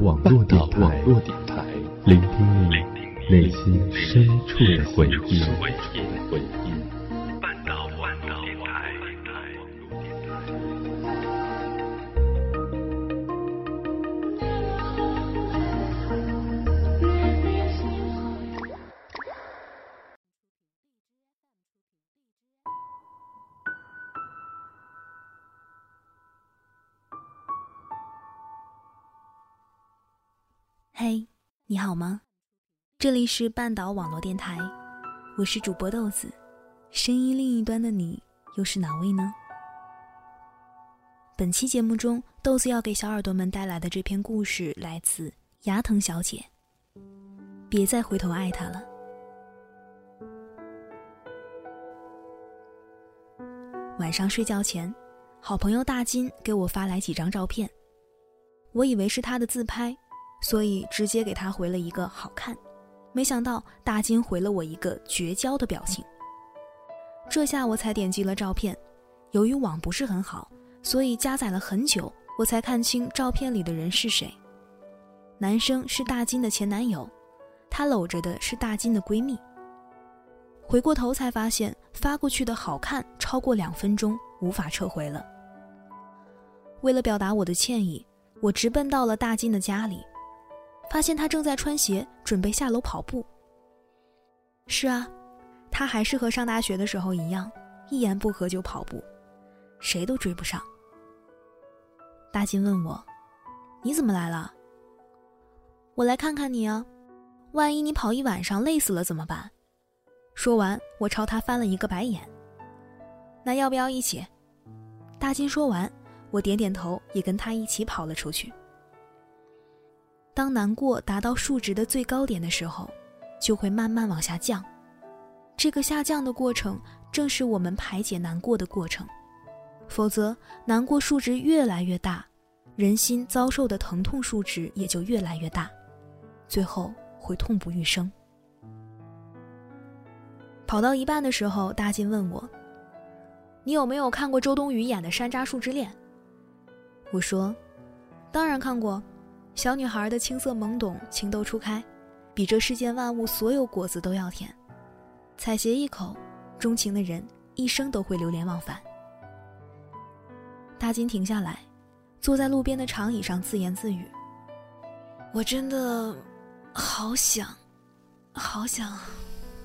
网络电台，聆听你内心深处的回忆。嘿，你好吗？这里是半岛网络电台，我是主播豆子。声音另一端的你又是哪位呢？本期节目中，豆子要给小耳朵们带来的这篇故事来自牙疼小姐。别再回头爱他了。晚上睡觉前，好朋友大金给我发来几张照片，我以为是他的自拍。所以直接给他回了一个好看，没想到大金回了我一个绝交的表情。这下我才点击了照片，由于网不是很好，所以加载了很久，我才看清照片里的人是谁。男生是大金的前男友，他搂着的是大金的闺蜜。回过头才发现发过去的好看超过两分钟，无法撤回了。为了表达我的歉意，我直奔到了大金的家里。发现他正在穿鞋，准备下楼跑步。是啊，他还是和上大学的时候一样，一言不合就跑步，谁都追不上。大金问我：“你怎么来了？”我来看看你啊，万一你跑一晚上累死了怎么办？说完，我朝他翻了一个白眼。那要不要一起？大金说完，我点点头，也跟他一起跑了出去。当难过达到数值的最高点的时候，就会慢慢往下降。这个下降的过程正是我们排解难过的过程。否则，难过数值越来越大，人心遭受的疼痛数值也就越来越大，最后会痛不欲生。跑到一半的时候，大金问我：“你有没有看过周冬雨演的《山楂树之恋》？”我说：“当然看过。”小女孩的青涩懵懂，情窦初开，比这世间万物所有果子都要甜。采撷一口，钟情的人一生都会流连忘返。大金停下来，坐在路边的长椅上自言自语：“我真的好想，好想，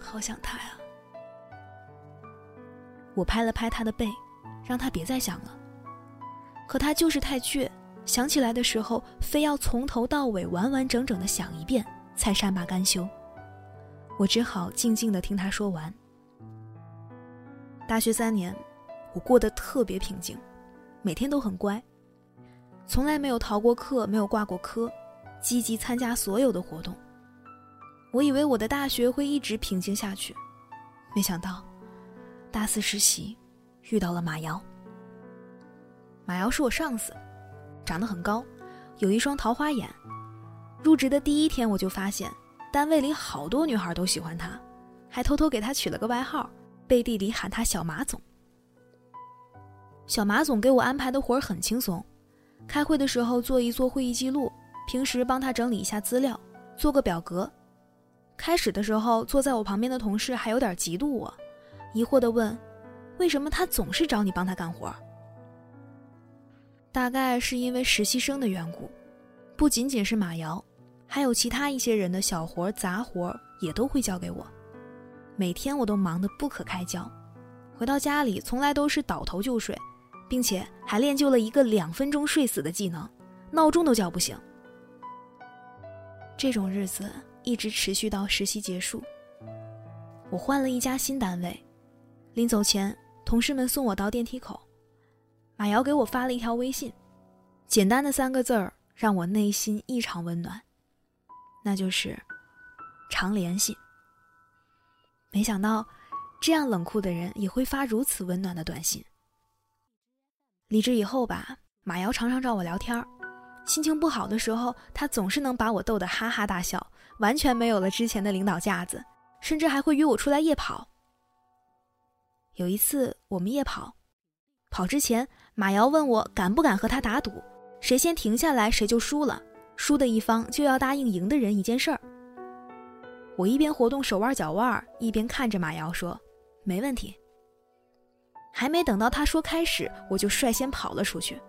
好想他呀。”我拍了拍他的背，让他别再想了。可他就是太倔。想起来的时候，非要从头到尾完完整整的想一遍，才善罢甘休。我只好静静的听他说完。大学三年，我过得特别平静，每天都很乖，从来没有逃过课，没有挂过科，积极参加所有的活动。我以为我的大学会一直平静下去，没想到，大四实习，遇到了马瑶。马瑶是我上司。长得很高，有一双桃花眼。入职的第一天，我就发现单位里好多女孩都喜欢他，还偷偷给他取了个外号，背地里喊他“小马总”。小马总给我安排的活儿很轻松，开会的时候做一做会议记录，平时帮他整理一下资料，做个表格。开始的时候，坐在我旁边的同事还有点嫉妒我，疑惑地问：“为什么他总是找你帮他干活？”大概是因为实习生的缘故，不仅仅是马瑶，还有其他一些人的小活杂活也都会交给我。每天我都忙得不可开交，回到家里从来都是倒头就睡，并且还练就了一个两分钟睡死的技能，闹钟都叫不醒。这种日子一直持续到实习结束。我换了一家新单位，临走前，同事们送我到电梯口。马瑶给我发了一条微信，简单的三个字儿让我内心异常温暖，那就是“常联系”。没想到，这样冷酷的人也会发如此温暖的短信。离职以后吧，马瑶常常找我聊天儿，心情不好的时候，他总是能把我逗得哈哈大笑，完全没有了之前的领导架子，甚至还会约我出来夜跑。有一次我们夜跑，跑之前。马瑶问我敢不敢和他打赌，谁先停下来谁就输了，输的一方就要答应赢的人一件事儿。我一边活动手腕脚腕，一边看着马瑶说：“没问题。”还没等到他说开始，我就率先跑了出去，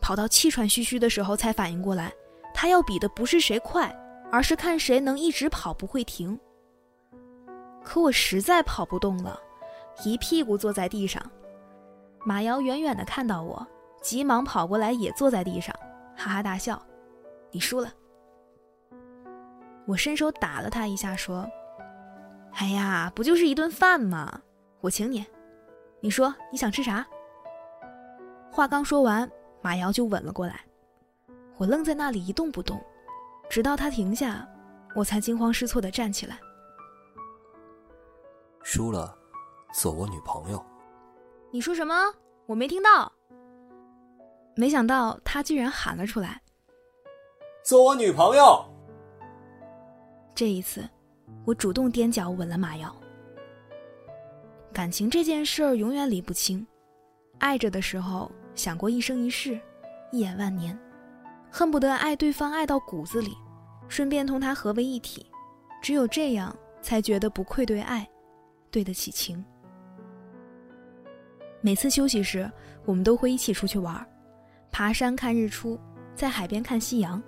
跑到气喘吁吁的时候才反应过来，他要比的不是谁快，而是看谁能一直跑不会停。可我实在跑不动了，一屁股坐在地上。马瑶远远的看到我，急忙跑过来也坐在地上，哈哈大笑：“你输了。”我伸手打了他一下，说：“哎呀，不就是一顿饭吗？我请你。你说你想吃啥？”话刚说完，马瑶就吻了过来。我愣在那里一动不动，直到他停下，我才惊慌失措的站起来。输了，做我女朋友。你说什么？我没听到。没想到他居然喊了出来：“做我女朋友。”这一次，我主动踮脚吻了马瑶。感情这件事儿永远理不清，爱着的时候想过一生一世，一眼万年，恨不得爱对方爱到骨子里，顺便同他合为一体，只有这样才觉得不愧对爱，对得起情。每次休息时，我们都会一起出去玩，爬山看日出，在海边看夕阳。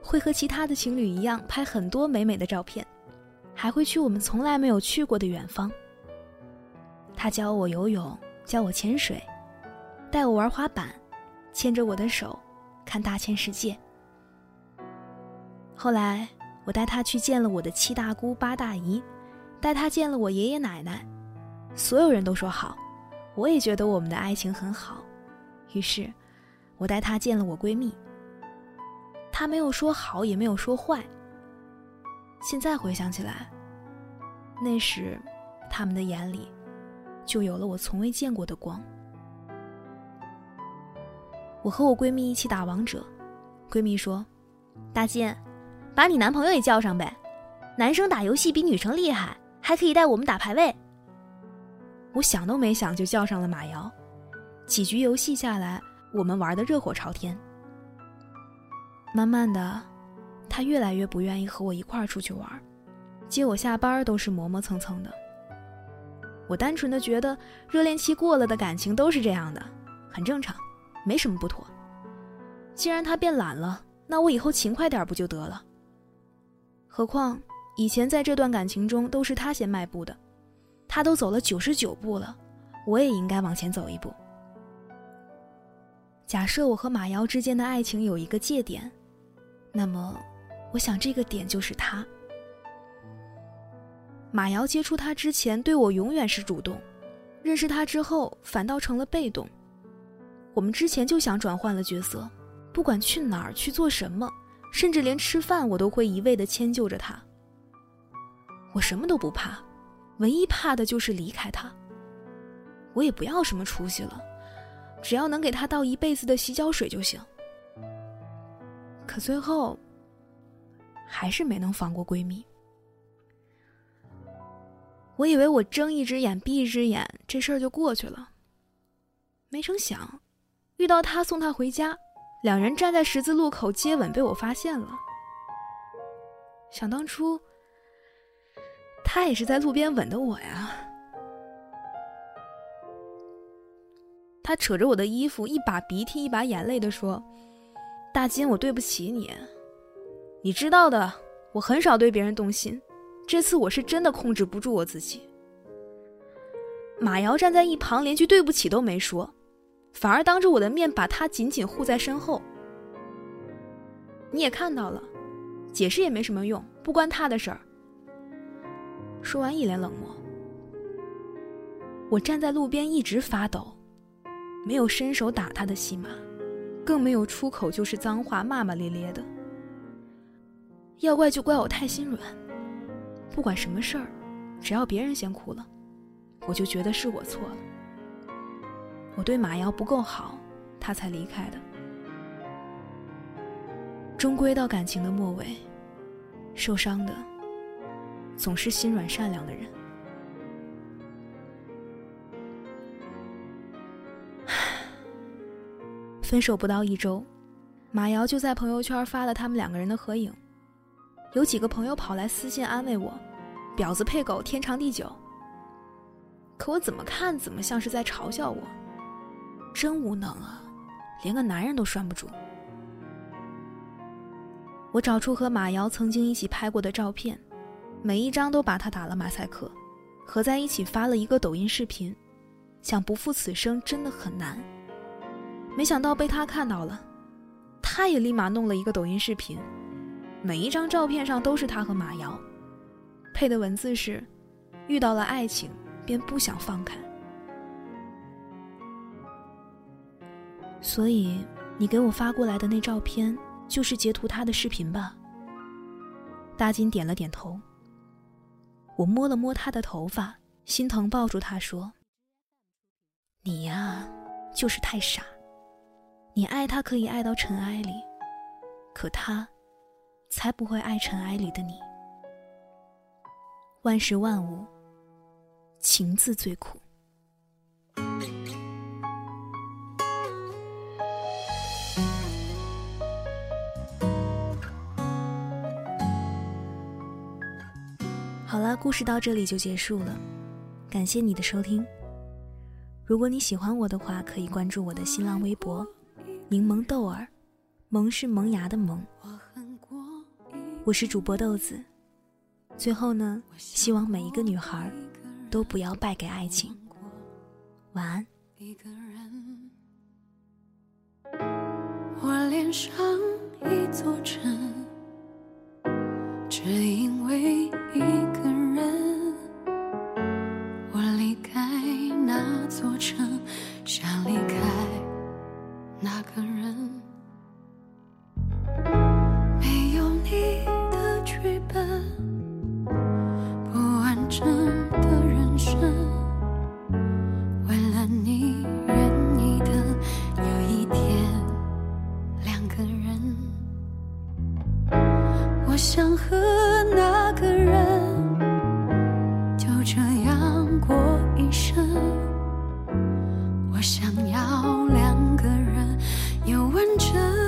会和其他的情侣一样拍很多美美的照片，还会去我们从来没有去过的远方。他教我游泳，教我潜水，带我玩滑板，牵着我的手看大千世界。后来我带他去见了我的七大姑八大姨，带他见了我爷爷奶奶，所有人都说好，我也觉得我们的爱情很好，于是，我带她见了我闺蜜。她没有说好，也没有说坏。现在回想起来，那时他们的眼里就有了我从未见过的光。我和我闺蜜一起打王者，闺蜜说：“大金，把你男朋友也叫上呗，男生打游戏比女生厉害，还可以带我们打排位。”我想都没想就叫上了马瑶，几局游戏下来，我们玩的热火朝天。慢慢的，他越来越不愿意和我一块儿出去玩，接我下班都是磨磨蹭蹭的。我单纯的觉得，热恋期过了的感情都是这样的，很正常，没什么不妥。既然他变懒了，那我以后勤快点不就得了？何况以前在这段感情中都是他先迈步的，他都走了九十九步了，我也应该往前走一步。假设我和马瑶之间的爱情有一个界点。那么，我想这个点就是他。马瑶接触他之前，对我永远是主动；认识他之后，反倒成了被动。我们之前就想转换了角色，不管去哪儿去做什么，甚至连吃饭，我都会一味的迁就着他。我什么都不怕，唯一怕的就是离开他。我也不要什么出息了，只要能给他倒一辈子的洗脚水就行。可最后，还是没能放过闺蜜。我以为我睁一只眼闭一只眼，这事儿就过去了。没成想，遇到他送她回家，两人站在十字路口接吻，被我发现了。想当初，他也是在路边吻的我呀。他扯着我的衣服，一把鼻涕一把眼泪的说。大金，我对不起你。你知道的，我很少对别人动心，这次我是真的控制不住我自己。马瑶站在一旁，连句对不起都没说，反而当着我的面把他紧紧护在身后。你也看到了，解释也没什么用，不关他的事儿。说完，一脸冷漠。我站在路边一直发抖，没有伸手打他的戏码。更没有出口就是脏话，骂骂咧咧的。要怪就怪我太心软，不管什么事儿，只要别人先哭了，我就觉得是我错了。我对马瑶不够好，他才离开的。终归到感情的末尾，受伤的总是心软善良的人。分手不到一周，马瑶就在朋友圈发了他们两个人的合影，有几个朋友跑来私信安慰我：“婊子配狗，天长地久。”可我怎么看怎么像是在嘲笑我，真无能啊，连个男人都拴不住。我找出和马瑶曾经一起拍过的照片，每一张都把他打了马赛克，合在一起发了一个抖音视频，想不负此生真的很难。没想到被他看到了。他也立马弄了一个抖音视频，每一张照片上都是他和马瑶，配的文字是：“遇到了爱情便不想放开。”所以你给我发过来的那照片就是截图他的视频吧？大金点了点头。我摸了摸他的头发，心疼抱住他说：“你呀，就是太傻。”你爱他可以爱到尘埃里，可他，才不会爱尘埃里的你。万事万物，情字最苦。好了，故事到这里就结束了，感谢你的收听。如果你喜欢我的话，可以关注我的新浪微博。柠檬豆儿，萌是萌芽的萌。我是主播豆子。最后呢，希望每一个女孩都不要败给爱情。晚安。我脸上一座城，只因为一个座城，想离开。那个人这